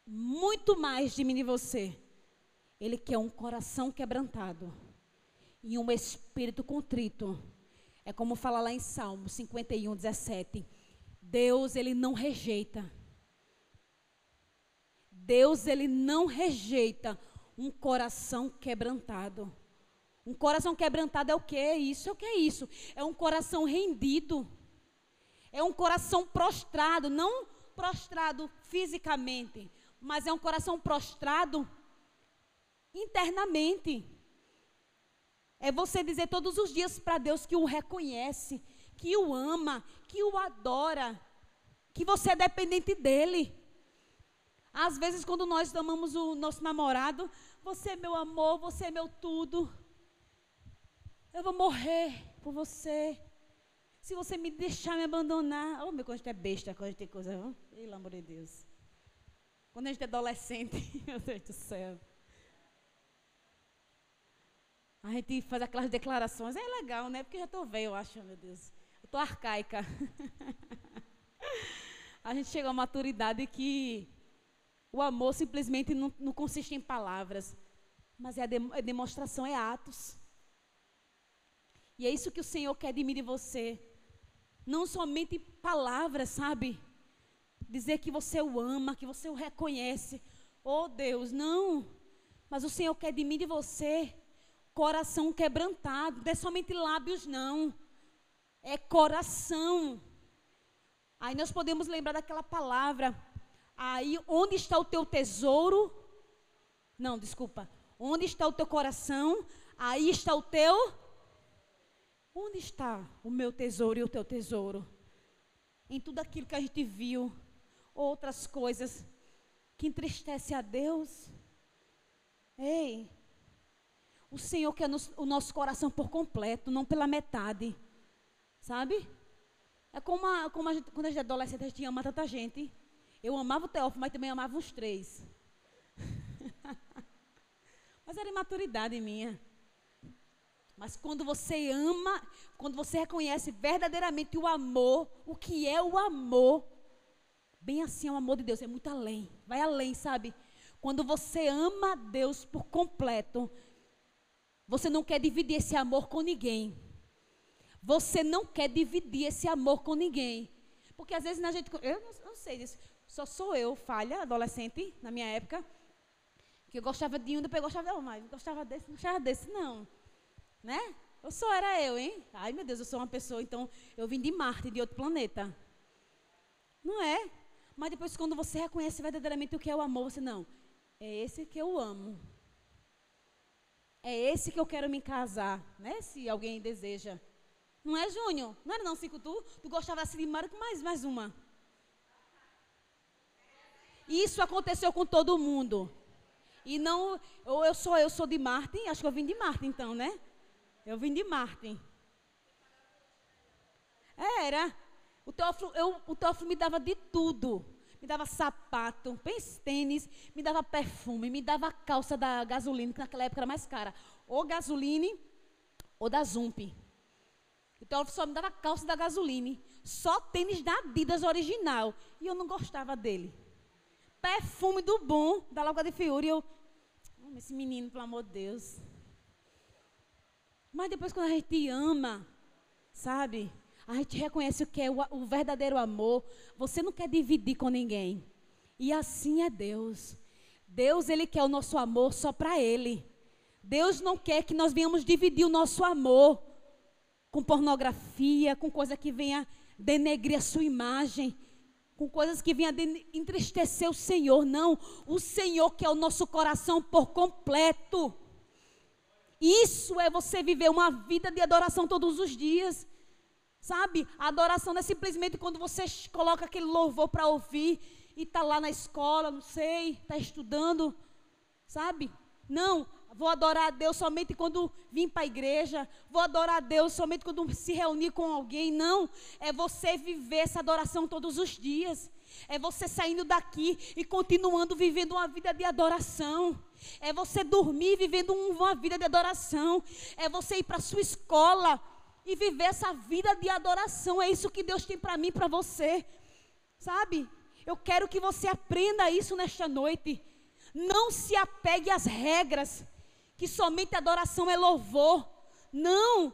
muito mais de mim e você. Ele quer um coração quebrantado e um espírito contrito. É como fala lá em Salmo 51, 17. Deus, ele não rejeita. Deus, ele não rejeita um coração quebrantado. Um coração quebrantado é o que? Isso é o que é isso? É um coração rendido. É um coração prostrado, não prostrado fisicamente, mas é um coração prostrado internamente. É você dizer todos os dias para Deus que o reconhece, que o ama, que o adora, que você é dependente dele. Às vezes, quando nós amamos o nosso namorado, você é meu amor, você é meu tudo. Eu vou morrer por você. Se você me deixar me abandonar. Oh, meu, quando a gente é besta, quando a gente tem coisa. Pelo amor de Deus. Quando a gente é adolescente, [laughs] meu Deus do céu. A gente faz aquelas declarações, é legal, né? Porque eu já estou velho, eu acho, meu Deus. Eu estou arcaica. [laughs] a gente chega a uma maturidade que o amor simplesmente não, não consiste em palavras, mas é de, a demonstração, é atos. E é isso que o Senhor quer de mim e de você. Não somente palavras, sabe? Dizer que você o ama, que você o reconhece. Oh Deus, não. Mas o Senhor quer de mim e de você coração quebrantado, não é somente lábios, não. É coração. Aí nós podemos lembrar daquela palavra. Aí, onde está o teu tesouro? Não, desculpa. Onde está o teu coração? Aí está o teu. Onde está o meu tesouro e o teu tesouro? Em tudo aquilo que a gente viu, outras coisas que entristece a Deus. Ei, o Senhor quer nos, o nosso coração por completo, não pela metade. Sabe? É como, a, como a gente, quando a gente é adolescente, a gente ama tanta gente. Eu amava o Teófilo, mas também amava os três. [laughs] mas era imaturidade minha. Mas quando você ama, quando você reconhece verdadeiramente o amor, o que é o amor, bem assim é o amor de Deus, é muito além, vai além, sabe? Quando você ama Deus por completo, você não quer dividir esse amor com ninguém. Você não quer dividir esse amor com ninguém. Porque às vezes na gente. Eu não, não sei disso. Só sou eu, falha, adolescente, na minha época. Que eu gostava de um, depois eu gostava de outro, mas gostava desse, não gostava desse, não. Né? Eu só era eu, hein? Ai, meu Deus, eu sou uma pessoa, então eu vim de Marte, de outro planeta. Não é? Mas depois, quando você reconhece verdadeiramente o que é o amor, você não. É esse que eu amo. É esse que eu quero me casar, né? Se alguém deseja. Não é, Júnior? Não era não, Cico, tu? Tu gostava assim de Mário com mais, mais uma. Isso aconteceu com todo mundo. E não, ou eu sou, eu sou de Martin, acho que eu vim de Martin então, né? Eu vim de Martin. Era. O Teófilo, eu, o Teófilo me dava de tudo me dava sapato, pense tênis, me dava perfume, me dava calça da gasolina, que naquela época era mais cara. Ou gasoline ou da Zump. Então só me dava calça da gasoline, só tênis da Adidas original. E eu não gostava dele. Perfume do bom, da Loca de Fiore. Eu, esse menino, pelo amor de Deus. Mas depois quando a gente ama, sabe? a gente reconhece o que é o, o verdadeiro amor. Você não quer dividir com ninguém. E assim é Deus. Deus, Ele quer o nosso amor só para Ele. Deus não quer que nós venhamos dividir o nosso amor com pornografia, com coisa que venha denegrir a sua imagem, com coisas que venha entristecer o Senhor. Não, o Senhor quer o nosso coração por completo. Isso é você viver uma vida de adoração todos os dias. Sabe? A adoração não é simplesmente quando você coloca aquele louvor para ouvir e está lá na escola, não sei, está estudando. Sabe? Não, vou adorar a Deus somente quando vim para a igreja, vou adorar a Deus somente quando se reunir com alguém. Não, é você viver essa adoração todos os dias. É você saindo daqui e continuando vivendo uma vida de adoração. É você dormir vivendo uma vida de adoração. É você ir para a sua escola e viver essa vida de adoração. É isso que Deus tem para mim, para você. Sabe? Eu quero que você aprenda isso nesta noite. Não se apegue às regras, que somente adoração é louvor. Não.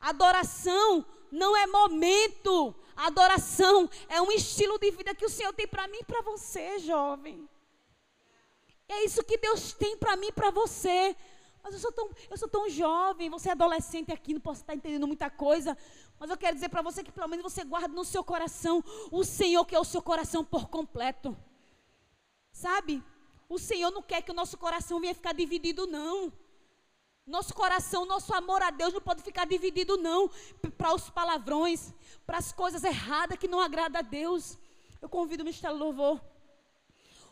Adoração não é momento. Adoração é um estilo de vida que o Senhor tem para mim e para você, jovem. É isso que Deus tem para mim e para você. Mas eu sou, tão, eu sou tão jovem, você é adolescente aqui, não posso estar entendendo muita coisa. Mas eu quero dizer para você que pelo menos você guarda no seu coração o Senhor que é o seu coração por completo. Sabe? O Senhor não quer que o nosso coração venha ficar dividido, não. Nosso coração, nosso amor a Deus não pode ficar dividido, não. Para os palavrões, para as coisas erradas que não agradam a Deus. Eu convido o Ministério Louvor.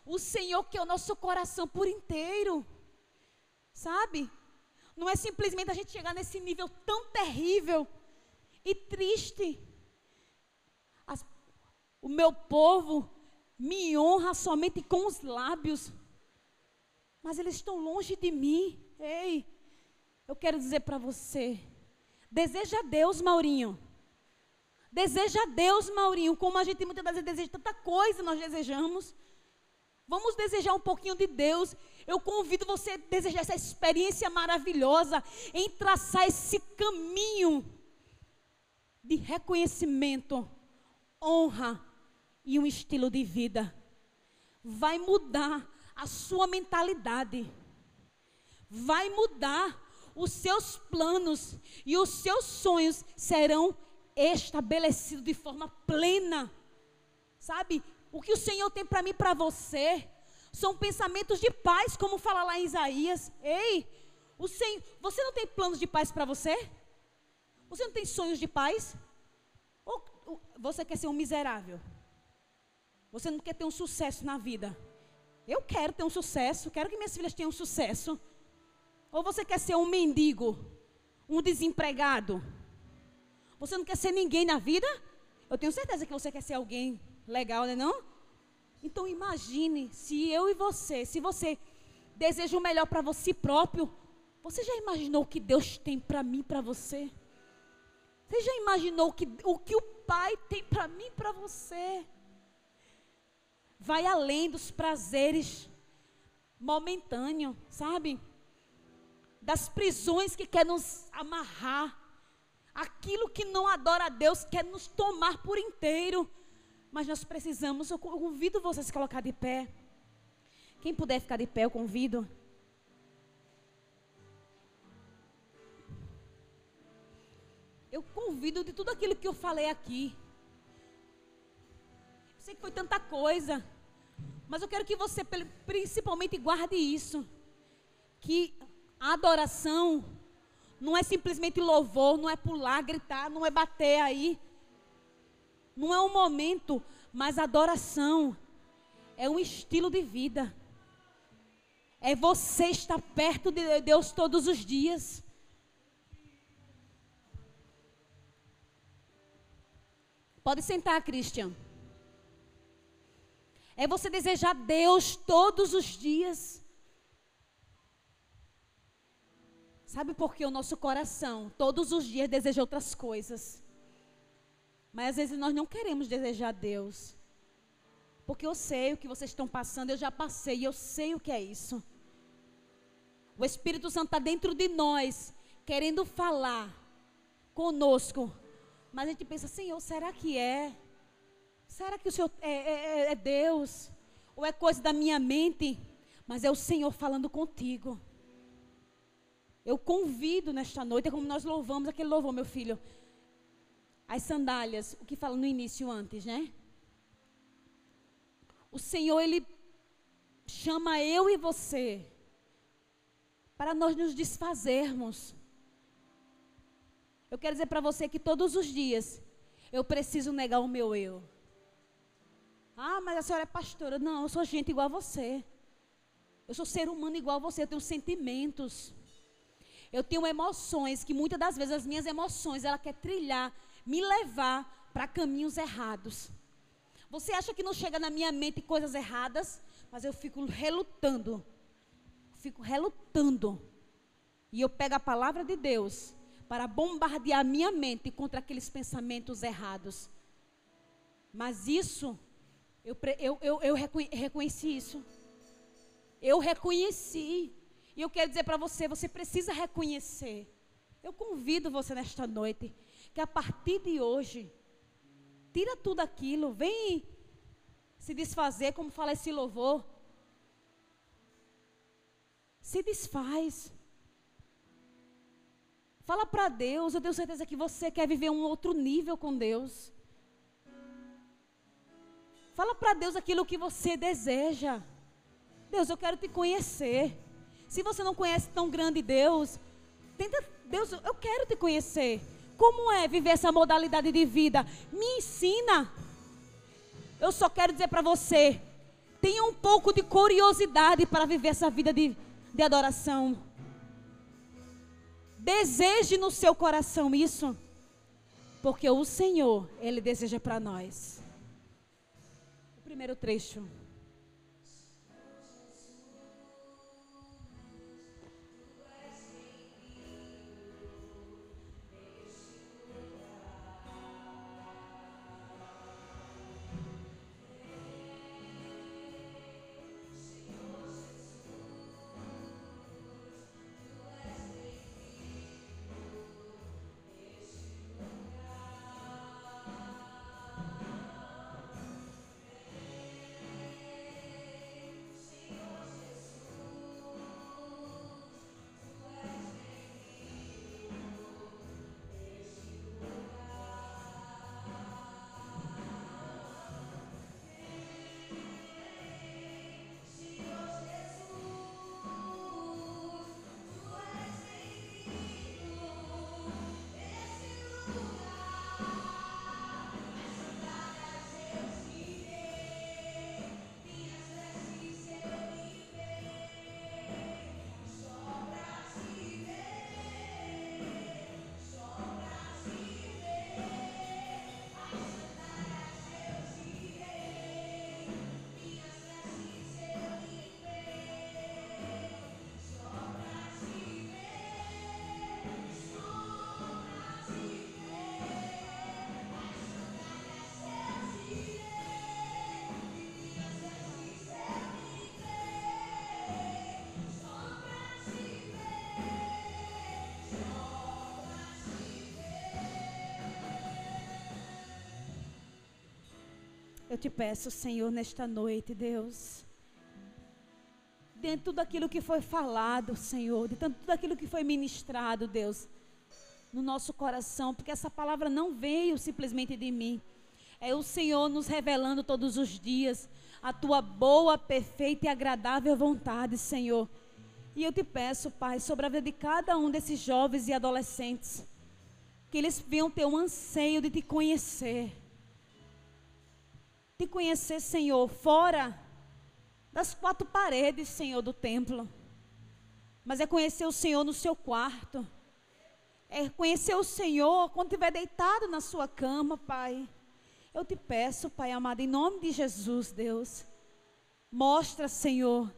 O Senhor quer o nosso coração por inteiro. Sabe? Não é simplesmente a gente chegar nesse nível tão terrível e triste. As, o meu povo me honra somente com os lábios, mas eles estão longe de mim. Ei, eu quero dizer para você: deseja Deus, Maurinho. Deseja Deus, Maurinho, como a gente muitas vezes deseja tanta coisa, nós desejamos. Vamos desejar um pouquinho de Deus. Eu convido você a desejar essa experiência maravilhosa em traçar esse caminho de reconhecimento, honra e um estilo de vida. Vai mudar a sua mentalidade. Vai mudar os seus planos e os seus sonhos serão estabelecidos de forma plena. Sabe? O que o Senhor tem para mim e para você são pensamentos de paz, como fala lá em Isaías. Ei, o Senhor, você não tem planos de paz para você? Você não tem sonhos de paz? Ou você quer ser um miserável? Você não quer ter um sucesso na vida? Eu quero ter um sucesso, quero que minhas filhas tenham sucesso. Ou você quer ser um mendigo, um desempregado? Você não quer ser ninguém na vida? Eu tenho certeza que você quer ser alguém legal, né não? Então imagine se eu e você, se você deseja o melhor para você próprio, você já imaginou o que Deus tem para mim, para você? Você já imaginou que, o que o Pai tem para mim, para você? Vai além dos prazeres momentâneos, sabe? Das prisões que quer nos amarrar. Aquilo que não adora a Deus quer nos tomar por inteiro. Mas nós precisamos, eu convido você a se colocar de pé. Quem puder ficar de pé, eu convido. eu convido de tudo aquilo que eu falei aqui. Eu sei que foi tanta coisa, mas eu quero que você principalmente guarde isso. Que adoração não é simplesmente louvor, não é pular, gritar, não é bater aí. Não é um momento, mas adoração é um estilo de vida. É você estar perto de Deus todos os dias. Pode sentar, Christian. É você desejar Deus todos os dias. Sabe por que o nosso coração todos os dias deseja outras coisas? Mas às vezes nós não queremos desejar Deus. Porque eu sei o que vocês estão passando, eu já passei, eu sei o que é isso. O Espírito Santo está dentro de nós, querendo falar conosco mas a gente pensa, Senhor, será que é? Será que o Senhor é, é, é, é Deus? Ou é coisa da minha mente? Mas é o Senhor falando contigo. Eu convido nesta noite, é como nós louvamos aquele louvor, meu filho. As sandálias, o que fala no início antes, né? O Senhor, Ele chama eu e você para nós nos desfazermos eu quero dizer para você que todos os dias eu preciso negar o meu eu. Ah, mas a senhora é pastora. Não, eu sou gente igual a você. Eu sou ser humano igual a você, eu tenho sentimentos. Eu tenho emoções que muitas das vezes as minhas emoções, ela quer trilhar, me levar para caminhos errados. Você acha que não chega na minha mente coisas erradas, mas eu fico relutando. Fico relutando. E eu pego a palavra de Deus para bombardear minha mente contra aqueles pensamentos errados. Mas isso, eu, eu, eu, eu reconheci isso. Eu reconheci. E eu quero dizer para você, você precisa reconhecer. Eu convido você nesta noite que a partir de hoje, tira tudo aquilo, vem se desfazer, como fala esse louvor. Se desfaz. Fala para Deus, eu tenho certeza que você quer viver um outro nível com Deus. Fala para Deus aquilo que você deseja. Deus, eu quero te conhecer. Se você não conhece tão grande Deus, tenta, Deus, eu quero te conhecer. Como é viver essa modalidade de vida? Me ensina. Eu só quero dizer para você, tenha um pouco de curiosidade para viver essa vida de, de adoração. Deseje no seu coração isso, porque o Senhor, Ele deseja para nós. O primeiro trecho. Eu te peço, Senhor, nesta noite, Deus, dentro de tudo aquilo que foi falado, Senhor, de tudo aquilo que foi ministrado, Deus, no nosso coração, porque essa palavra não veio simplesmente de mim. É o Senhor nos revelando todos os dias a tua boa, perfeita e agradável vontade, Senhor. E eu te peço, Pai, sobre a vida de cada um desses jovens e adolescentes, que eles venham ter um anseio de te conhecer te conhecer, Senhor, fora das quatro paredes, Senhor, do templo. Mas é conhecer o Senhor no seu quarto. É conhecer o Senhor quando estiver deitado na sua cama, Pai. Eu te peço, Pai amado, em nome de Jesus, Deus. Mostra, Senhor,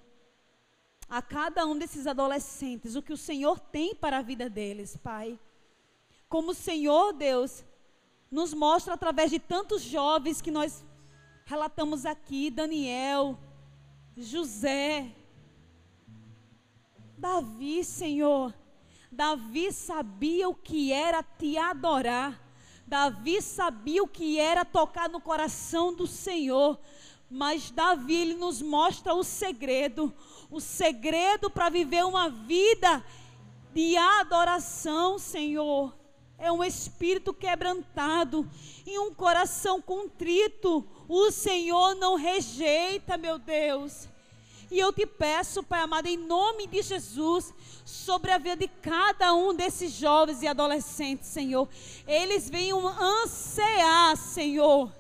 a cada um desses adolescentes o que o Senhor tem para a vida deles, Pai. Como o Senhor, Deus, nos mostra através de tantos jovens que nós relatamos aqui Daniel, José, Davi, Senhor. Davi sabia o que era te adorar. Davi sabia o que era tocar no coração do Senhor. Mas Davi ele nos mostra o segredo, o segredo para viver uma vida de adoração, Senhor. É um espírito quebrantado e um coração contrito o Senhor não rejeita, meu Deus. E eu te peço, Pai amado, em nome de Jesus, sobre a vida de cada um desses jovens e adolescentes, Senhor. Eles venham ansiar, Senhor,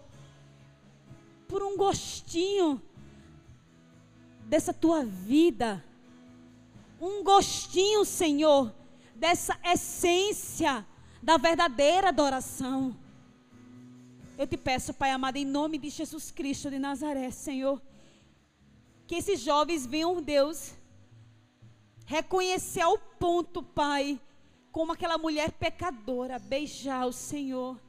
por um gostinho dessa tua vida. Um gostinho, Senhor, dessa essência da verdadeira adoração. Eu te peço, Pai amado, em nome de Jesus Cristo de Nazaré, Senhor, que esses jovens venham, Deus, reconhecer ao ponto, Pai, como aquela mulher pecadora, beijar o Senhor,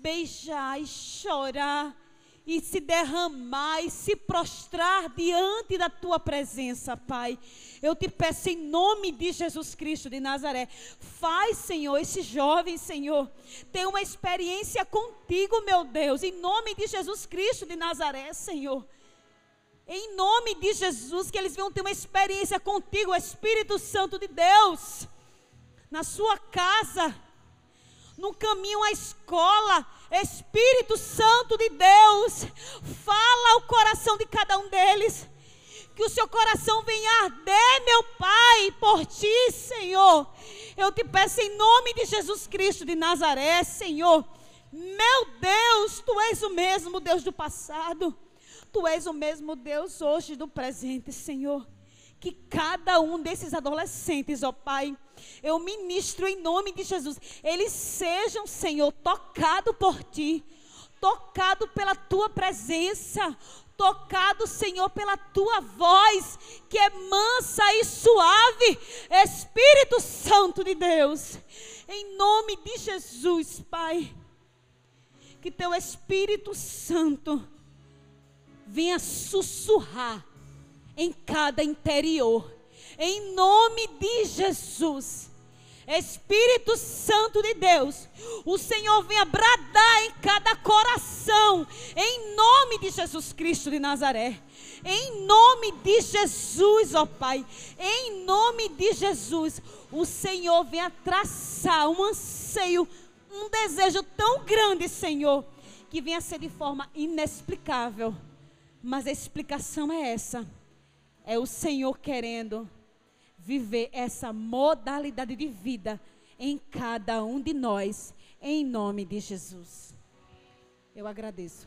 beijar e chorar e se derramar e se prostrar diante da tua presença, Pai. Eu te peço em nome de Jesus Cristo de Nazaré, faz, Senhor, esse jovem, Senhor, ter uma experiência contigo, meu Deus, em nome de Jesus Cristo de Nazaré, Senhor. Em nome de Jesus, que eles venham ter uma experiência contigo, Espírito Santo de Deus, na sua casa no caminho à escola. Espírito Santo de Deus, fala ao coração de cada um deles. Que o seu coração venha arder, meu Pai, por ti, Senhor. Eu te peço em nome de Jesus Cristo de Nazaré, Senhor. Meu Deus, tu és o mesmo Deus do passado. Tu és o mesmo Deus hoje do presente, Senhor que cada um desses adolescentes, ó Pai, eu ministro em nome de Jesus, eles sejam, Senhor, tocados por Ti, tocado pela Tua presença, tocado, Senhor, pela Tua voz, que é mansa e suave, Espírito Santo de Deus, em nome de Jesus, Pai, que Teu Espírito Santo venha sussurrar em cada interior. Em nome de Jesus. Espírito Santo de Deus, o Senhor venha bradar em cada coração, em nome de Jesus Cristo de Nazaré. Em nome de Jesus, ó Pai, em nome de Jesus, o Senhor venha traçar um anseio, um desejo tão grande, Senhor, que venha ser de forma inexplicável. Mas a explicação é essa é o Senhor querendo viver essa modalidade de vida em cada um de nós, em nome de Jesus. Eu agradeço.